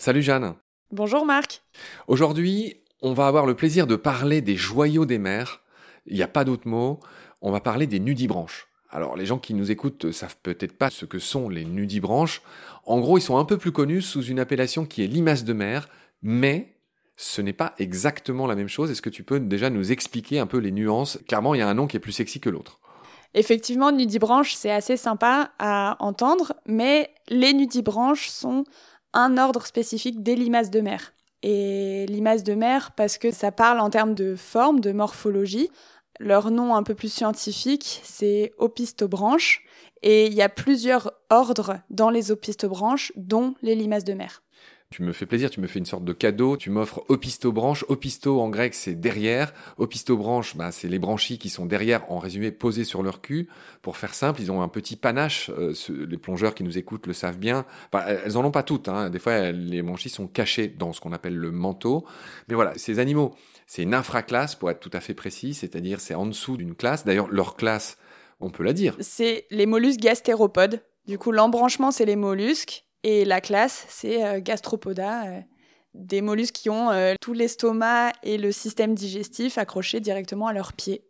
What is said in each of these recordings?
Salut Jeanne. Bonjour Marc. Aujourd'hui, on va avoir le plaisir de parler des joyaux des mers. Il n'y a pas d'autre mot. On va parler des nudibranches. Alors, les gens qui nous écoutent savent peut-être pas ce que sont les nudibranches. En gros, ils sont un peu plus connus sous une appellation qui est limace de mer, mais ce n'est pas exactement la même chose. Est-ce que tu peux déjà nous expliquer un peu les nuances? Clairement, il y a un nom qui est plus sexy que l'autre. Effectivement, nudibranche, c'est assez sympa à entendre, mais les nudibranches sont un ordre spécifique des limaces de mer. Et limaces de mer parce que ça parle en termes de forme, de morphologie. Leur nom un peu plus scientifique, c'est opistobranche. Et il y a plusieurs ordres dans les opistobranches, dont les limaces de mer. Tu me fais plaisir, tu me fais une sorte de cadeau, tu m'offres opistobranche. Opisto en grec c'est derrière, opistobranche bah, c'est les branchies qui sont derrière, en résumé posées sur leur cul. Pour faire simple, ils ont un petit panache, euh, les plongeurs qui nous écoutent le savent bien. elles en ont pas toutes, hein. des fois les branchies sont cachées dans ce qu'on appelle le manteau. Mais voilà, ces animaux, c'est une infraclasse pour être tout à fait précis, c'est-à-dire c'est en dessous d'une classe. D'ailleurs, leur classe, on peut la dire. C'est les mollusques gastéropodes. Du coup, l'embranchement, c'est les mollusques. Et la classe, c'est euh, Gastropoda, euh, des mollusques qui ont euh, tout l'estomac et le système digestif accrochés directement à leurs pieds.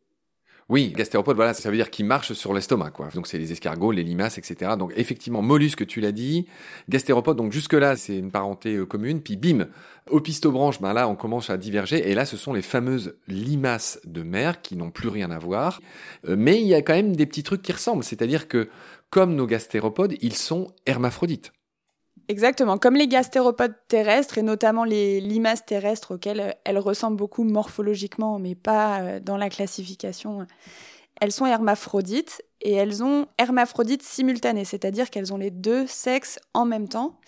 Oui, gastéropodes, voilà, ça veut dire qu'ils marchent sur l'estomac, quoi. Donc c'est les escargots, les limaces, etc. Donc effectivement, mollusques, tu l'as dit, gastéropodes, donc jusque-là, c'est une parenté commune. Puis bim, opistobranche, ben là, on commence à diverger. Et là, ce sont les fameuses limaces de mer qui n'ont plus rien à voir. mais il y a quand même des petits trucs qui ressemblent. C'est-à-dire que, comme nos gastéropodes, ils sont hermaphrodites. Exactement, comme les gastéropodes terrestres et notamment les limaces terrestres auxquelles euh, elles ressemblent beaucoup morphologiquement, mais pas euh, dans la classification. Elles sont hermaphrodites et elles ont hermaphrodites simultanées, c'est-à-dire qu'elles ont les deux sexes en même temps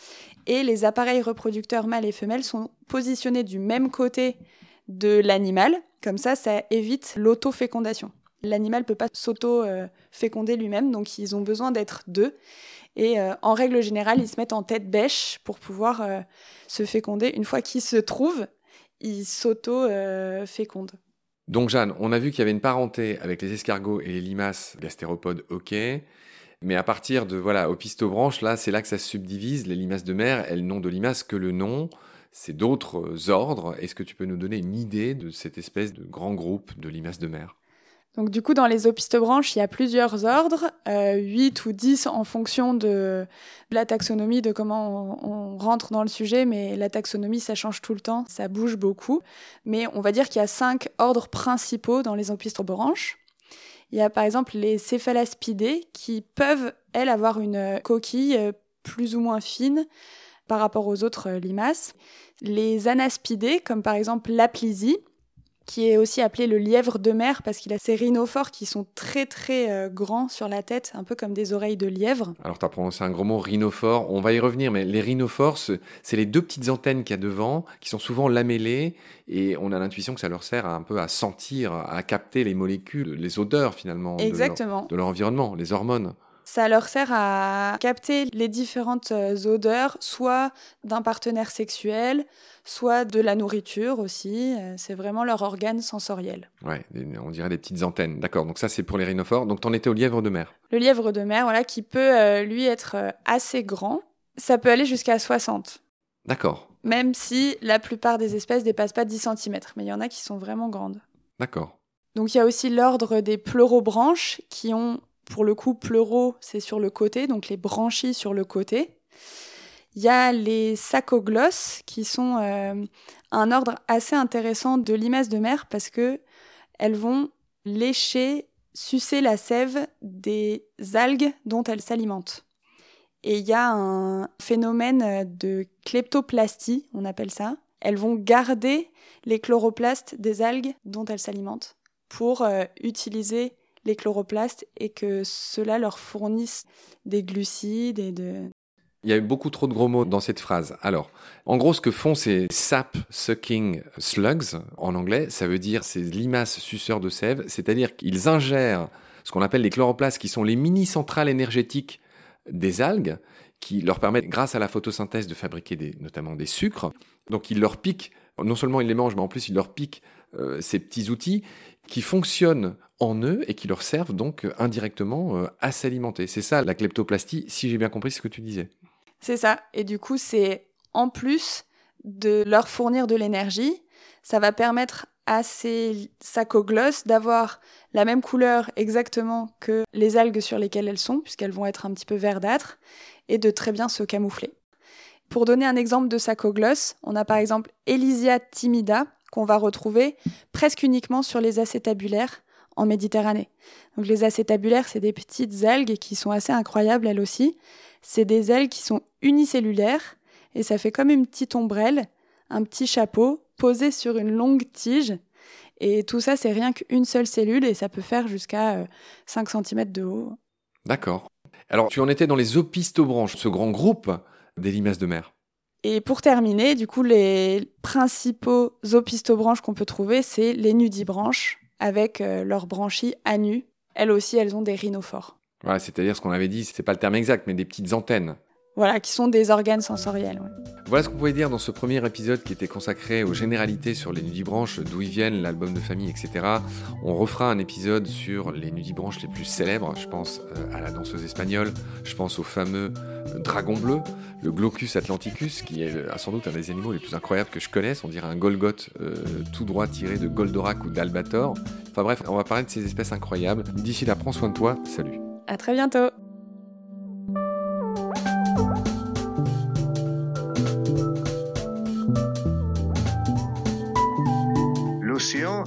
et les appareils reproducteurs mâles et femelles sont positionnés du même côté de l'animal. Comme ça, ça évite l'autofécondation. L'animal ne peut pas s'auto-féconder lui-même, donc ils ont besoin d'être deux. Et euh, en règle générale, ils se mettent en tête bêche pour pouvoir euh, se féconder. Une fois qu'ils se trouvent, ils s'auto-fécondent. Donc Jeanne, on a vu qu'il y avait une parenté avec les escargots et les limaces gastéropodes, ok. Mais à partir de voilà, opistobranche, là, c'est là que ça se subdivise. Les limaces de mer, elles n'ont de limaces que le nom. C'est d'autres ordres. Est-ce que tu peux nous donner une idée de cette espèce de grand groupe de limaces de mer? Donc du coup, dans les opistobranches, il y a plusieurs ordres, euh, 8 ou 10 en fonction de la taxonomie, de comment on, rentre dans le sujet, mais la taxonomie, ça change tout le temps, ça bouge beaucoup. Mais on va dire qu'il y a 5 ordres principaux dans les opistobranches. Il y a par exemple les céphalaspidés qui peuvent, elles, avoir une coquille euh, plus ou moins fine par rapport aux autres euh, limaces. Les anaspidés, comme par exemple l'aplysie, qui est aussi appelé le lièvre de mer parce qu'il a ses rhinophores qui sont très très euh, grands sur la tête, un peu comme des oreilles de lièvre. Alors tu as prononcé un gros mot, rhinophore, on va y revenir, mais les rhinophores, c'est les deux petites antennes qu'il y a devant, qui sont souvent lamellées, et on a l'intuition que ça leur sert un peu à sentir, à capter les molécules, les odeurs finalement Exactement. de leur environnement, les hormones. Ça leur sert à capter les différentes euh, odeurs, soit d'un partenaire sexuel, soit de la nourriture aussi. Euh, c'est vraiment leur organe sensoriel. Ouais, on dirait des petites antennes. D'accord, donc ça c'est pour les rhinophores. Donc t'en étais au lièvre de mer. Le lièvre de mer, voilà, qui peut euh, lui être assez grand. Ça peut aller jusqu'à 60. D'accord. Même si la plupart des espèces dépassent pas 10 cm, mais il y en a qui sont vraiment grandes. D'accord. Donc il y a aussi l'ordre des pleurobranches qui ont pour le coup, pleuro, c'est sur le côté, donc les branchies sur le côté. Il y a les sacoglosses qui sont euh, un ordre assez intéressant de limaces de mer parce que elles vont lécher, sucer la sève des algues dont elles s'alimentent. Et il y a un phénomène de kleptoplastie, on appelle ça. Elles vont garder les chloroplastes des algues dont elles s'alimentent pour euh, utiliser les chloroplastes et que cela leur fournisse des glucides et de... Il y a eu beaucoup trop de gros mots dans cette phrase. Alors, en gros, ce que font ces sap sucking slugs, en anglais, ça veut dire ces limaces suceurs de sève, c'est-à-dire qu'ils ingèrent ce qu'on appelle les chloroplastes, qui sont les mini-centrales énergétiques des algues, qui leur permettent, grâce à la photosynthèse, de fabriquer des, notamment des sucres. Donc, ils leur piquent non seulement ils les mangent, mais en plus ils leur piquent euh, ces petits outils qui fonctionnent en eux et qui leur servent donc indirectement euh, à s'alimenter. C'est ça la kleptoplastie, si j'ai bien compris ce que tu disais. C'est ça. Et du coup, c'est en plus de leur fournir de l'énergie, ça va permettre à ces sacoglosses d'avoir la même couleur exactement que les algues sur lesquelles elles sont, puisqu'elles vont être un petit peu verdâtres, et de très bien se camoufler. Pour donner un exemple de sacoglosse, on a par exemple Elysia timida, qu'on va retrouver presque uniquement sur les acétabulaires en Méditerranée. Les acétabulaires, c'est des petites algues qui sont assez incroyables elles aussi. C'est des algues qui sont unicellulaires et ça fait comme une petite ombrelle, un petit chapeau posé sur une longue tige. Et tout ça, c'est rien qu'une seule cellule et ça peut faire jusqu'à 5 euh, cm de haut. D'accord. Alors, tu en étais dans les opistobranches, ce grand groupe des limaces de mer. Et pour terminer, du coup, les principaux opistobranches qu'on peut trouver, c'est les nudibranches, avec euh, leurs branchies à nu. Elles aussi, elles ont des rhinophores. Voilà, c'est-à-dire ce qu'on avait dit, c'est pas le terme exact, mais des petites antennes. Voilà, qui sont des organes sensoriels. Voilà ce qu'on pouvait dire dans ce premier épisode qui était consacré aux généralités sur les nudibranches, d'où ils viennent, l'album de famille, etc. On refera un épisode sur les nudibranches les plus célèbres. Je pense euh, à la danseuse espagnole, je pense au fameux euh, dragon bleu, le Glaucus atlanticus, qui est euh, sans doute un des animaux les plus incroyables que je connaisse. On dirait un Golgoth tout droit tiré de Goldorak ou d'Albator. Enfin bref, on va parler de ces espèces incroyables. D'ici là, prends soin de toi. Salut. À très bientôt.